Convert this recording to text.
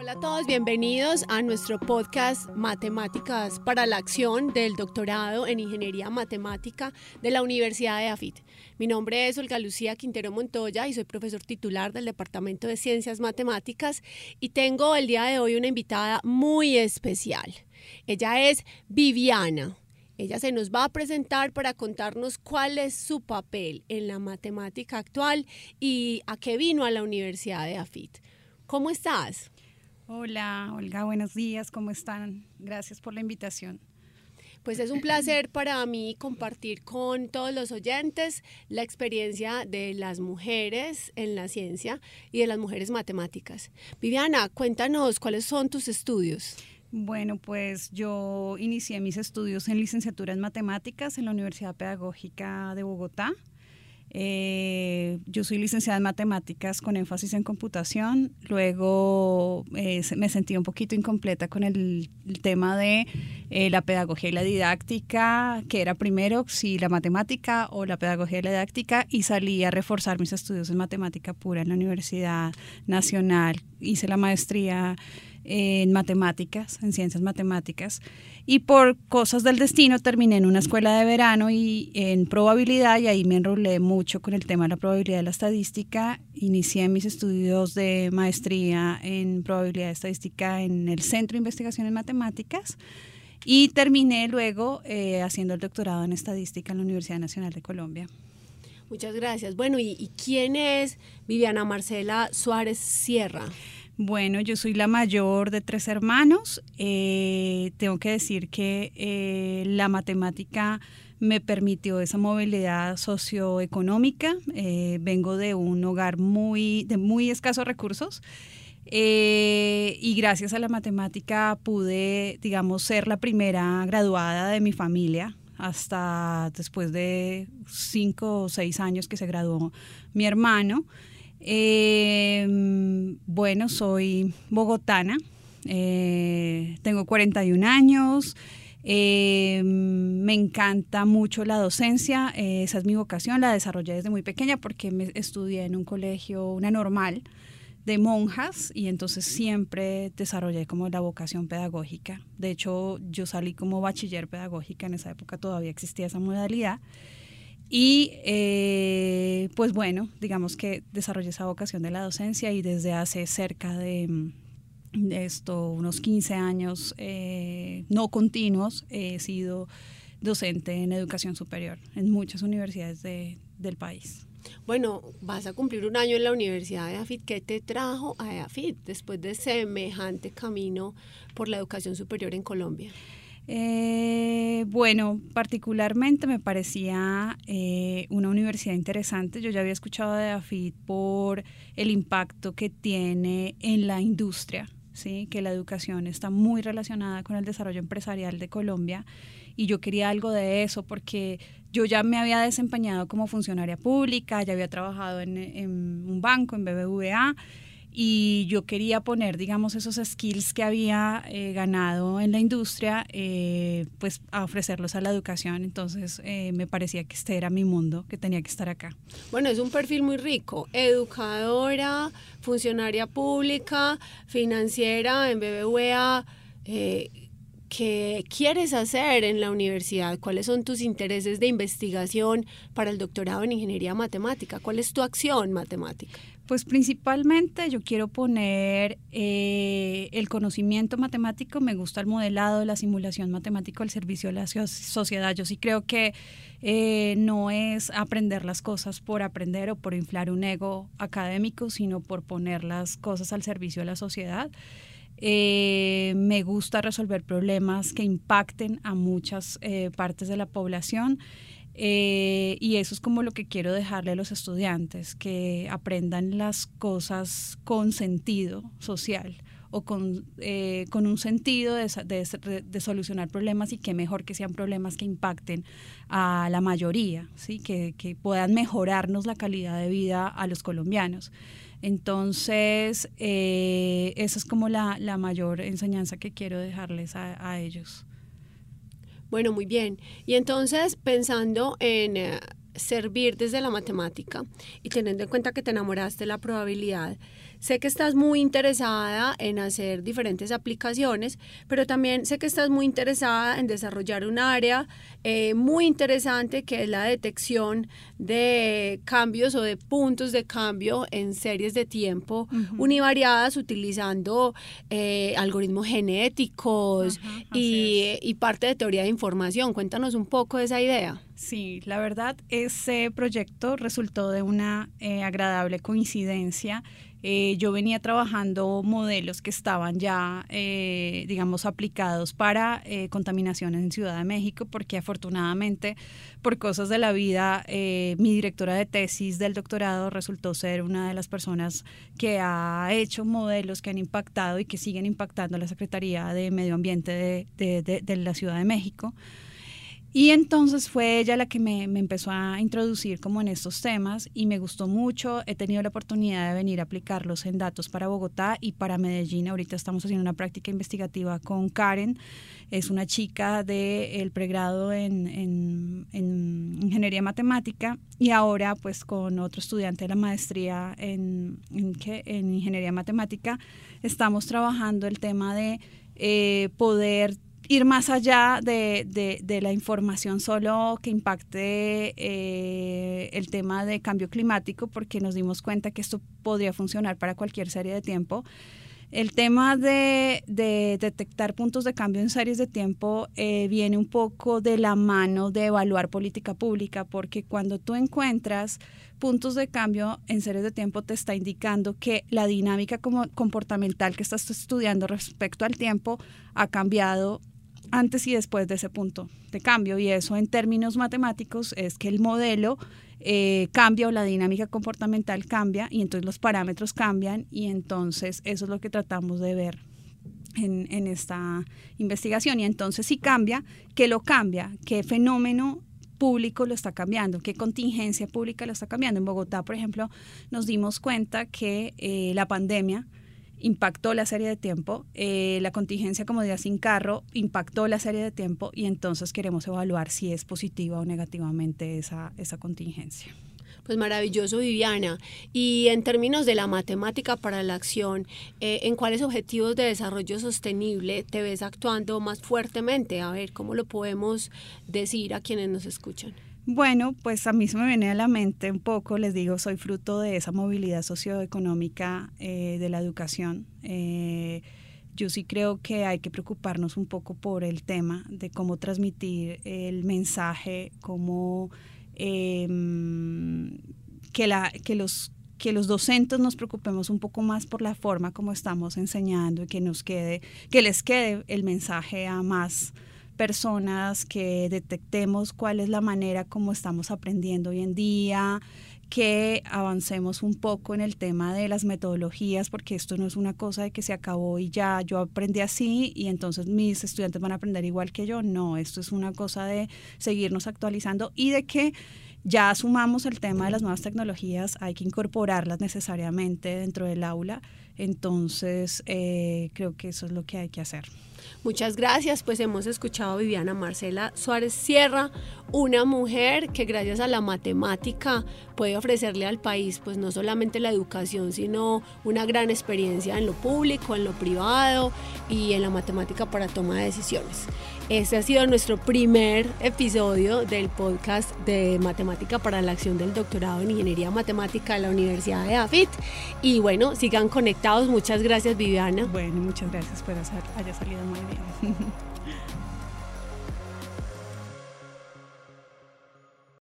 Hola a todos, bienvenidos a nuestro podcast Matemáticas para la Acción del doctorado en Ingeniería Matemática de la Universidad de AFIT. Mi nombre es Olga Lucía Quintero Montoya y soy profesor titular del Departamento de Ciencias Matemáticas y tengo el día de hoy una invitada muy especial. Ella es Viviana. Ella se nos va a presentar para contarnos cuál es su papel en la matemática actual y a qué vino a la Universidad de AFIT. ¿Cómo estás? Hola, Olga, buenos días, ¿cómo están? Gracias por la invitación. Pues es un placer para mí compartir con todos los oyentes la experiencia de las mujeres en la ciencia y de las mujeres matemáticas. Viviana, cuéntanos cuáles son tus estudios. Bueno, pues yo inicié mis estudios en licenciatura en matemáticas en la Universidad Pedagógica de Bogotá. Eh, yo soy licenciada en matemáticas con énfasis en computación. Luego eh, me sentí un poquito incompleta con el, tema de eh, la pedagogía y la didáctica, que era primero si la matemática o la pedagogía y la didáctica, y salí a reforzar mis estudios en matemática pura en la Universidad Nacional. Hice la maestría en matemáticas, en ciencias matemáticas, y por cosas del destino terminé en una escuela de verano y en probabilidad, y ahí me enrolé mucho con el tema de la probabilidad de la estadística. Inicié mis estudios de maestría en probabilidad de estadística en el Centro de Investigación en Matemáticas y terminé luego eh, haciendo el doctorado en estadística en la Universidad Nacional de Colombia. Muchas gracias. Bueno, ¿y, quién es Viviana Marcela Suárez Sierra? Bueno, yo soy la mayor de tres hermanos. Eh, tengo que decir que eh, la matemática me permitió esa movilidad socioeconómica. Eh, vengo de un hogar muy, de muy escasos recursos. y gracias a la matemática pude, digamos, ser la primera graduada de mi familia hasta después de cinco o seis años que se graduó mi hermano. Eh, bueno, soy bogotana, eh, tengo 41 años, eh, me encanta mucho la docencia, eh, esa es mi vocación, la desarrollé desde muy pequeña porque me estudié en un colegio, una normal de monjas y entonces siempre desarrollé como la vocación pedagógica. De hecho, yo salí como bachiller pedagógica, en esa época todavía existía esa modalidad. Y eh, pues bueno, digamos que desarrollé esa vocación de la docencia y desde hace cerca de, esto, unos 15 años eh, no continuos, he sido docente en educación superior en muchas universidades del país. Bueno, vas a cumplir un año en la Universidad de AFIT. ¿Qué te trajo a AFIT después de semejante camino por la educación superior en Colombia? Eh, bueno, particularmente me parecía eh, una universidad interesante. Yo ya había escuchado de AFIT por el impacto que tiene en la industria, ¿sí? que la educación está muy relacionada con el desarrollo empresarial de Colombia y yo quería algo de eso porque yo ya me había desempeñado como funcionaria pública, ya había trabajado en, en un banco, en BBVA y yo quería poner, digamos, esos skills que había eh, ganado en la industria, eh, pues a ofrecerlos a la educación. Entonces eh, me parecía que este era mi mundo, que tenía que estar acá. Bueno, es un perfil muy rico, educadora, funcionaria pública, financiera en BBVA. ¿Qué quieres hacer en la universidad? ¿Cuáles son tus intereses de investigación para el doctorado en ingeniería matemática? ¿Cuál es tu acción matemática? Pues principalmente yo quiero poner eh, el conocimiento matemático, me gusta el modelado, la simulación matemática al servicio de la sociedad. Yo sí creo que eh, no es aprender las cosas por aprender o por inflar un ego académico, sino por poner las cosas al servicio de la sociedad. Eh, me gusta resolver problemas que impacten a muchas partes de la población. Eh, y eso es como lo que quiero dejarle a los estudiantes, que aprendan las cosas con sentido social o con, eh, con un sentido de, de, solucionar problemas y que mejor que sean problemas que impacten a la mayoría, ¿sí? que, que puedan mejorarnos la calidad de vida a los colombianos. Entonces, eh, esa es como la, la, mayor enseñanza que quiero dejarles a, a ellos. Bueno, muy bien. Y entonces, pensando en eh, servir desde la matemática y teniendo en cuenta que te enamoraste de la probabilidad, sé que estás muy interesada en hacer diferentes aplicaciones, pero también sé que estás muy interesada en desarrollar un área eh, muy interesante que es la detección de cambios o de puntos de cambio en series de tiempo univariadas utilizando eh, algoritmos genéticos y, y parte de teoría de información. Cuéntanos un poco de esa idea. Sí, la verdad, ese proyecto resultó de una eh, agradable coincidencia. Eh, yo venía trabajando modelos que estaban ya, eh, digamos, aplicados para contaminaciones en Ciudad de México, porque afortunadamente, por cosas de la vida, mi directora de tesis del doctorado resultó ser una de las personas que ha hecho modelos que han impactado y que siguen impactando la Secretaría de Medio Ambiente de la Ciudad de México. Y entonces fue ella la que me, empezó a introducir como en estos temas y me gustó mucho. He tenido la oportunidad de venir a aplicarlos en datos para Bogotá y para Medellín. Ahorita estamos haciendo una práctica investigativa con Karen. Es una chica del pregrado en, en, ingeniería matemática y ahora pues con otro estudiante de la maestría en, en ingeniería matemática estamos trabajando el tema de eh, poder ir más allá de, la información solo que impacte eh, el tema de cambio climático, porque nos dimos cuenta que esto podría funcionar para cualquier serie de tiempo. El tema de, detectar puntos de cambio en series de tiempo eh, viene un poco de la mano de evaluar política pública, porque cuando tú encuentras puntos de cambio en series de tiempo te está indicando que la dinámica como comportamental que estás estudiando respecto al tiempo ha cambiado antes y después de ese punto de cambio. Y eso en términos matemáticos es que el modelo eh, cambia o la dinámica comportamental cambia y entonces los parámetros cambian y entonces eso es lo que tratamos de ver en, esta investigación. Y entonces si cambia, ¿qué lo cambia? ¿Qué fenómeno público lo está cambiando, qué contingencia pública lo está cambiando. En Bogotá, por ejemplo, nos dimos cuenta que eh, la pandemia impactó la serie de tiempo, eh, la contingencia como día sin carro impactó la serie de tiempo y entonces queremos evaluar si es positiva o negativamente esa, esa contingencia. Pues maravilloso, Viviana. Y en términos de la matemática para la acción, eh, ¿en cuáles objetivos de desarrollo sostenible te ves actuando más fuertemente? A ver, ¿cómo lo podemos decir a quienes nos escuchan? Bueno, pues a mí se me viene a la mente un poco, les digo, soy fruto de esa movilidad socioeconómica eh, de la educación. Eh, yo sí creo que hay que preocuparnos un poco por el tema de cómo transmitir el mensaje, cómo em, que, la, que los que los docentes nos preocupemos un poco más por la forma como estamos enseñando y que nos quede, que les quede el mensaje a más personas, que detectemos cuál es la manera como estamos aprendiendo hoy en día, que avancemos un poco en el tema de las metodologías, porque esto no es una cosa de que se acabó y ya yo aprendí así y entonces mis estudiantes van a aprender igual que yo. No, esto es una cosa de seguirnos actualizando y de que ya asumamos el tema de las nuevas tecnologías, hay que incorporarlas necesariamente dentro del aula. Entonces, eh, creo que eso es lo que hay que hacer. Muchas gracias, pues hemos escuchado a Viviana Marcela Suárez Sierra, una mujer que gracias a la matemática puede ofrecerle al país pues no solamente la educación, sino una gran experiencia en lo público, en lo privado y en la matemática para toma de decisiones. Este ha sido nuestro primer episodio del podcast de Matemática para la Acción del Doctorado en Ingeniería Matemática de la Universidad de AFIT. Y bueno, sigan conectados. Muchas gracias, Viviana. Bueno, muchas gracias por haya salido muy bien. time.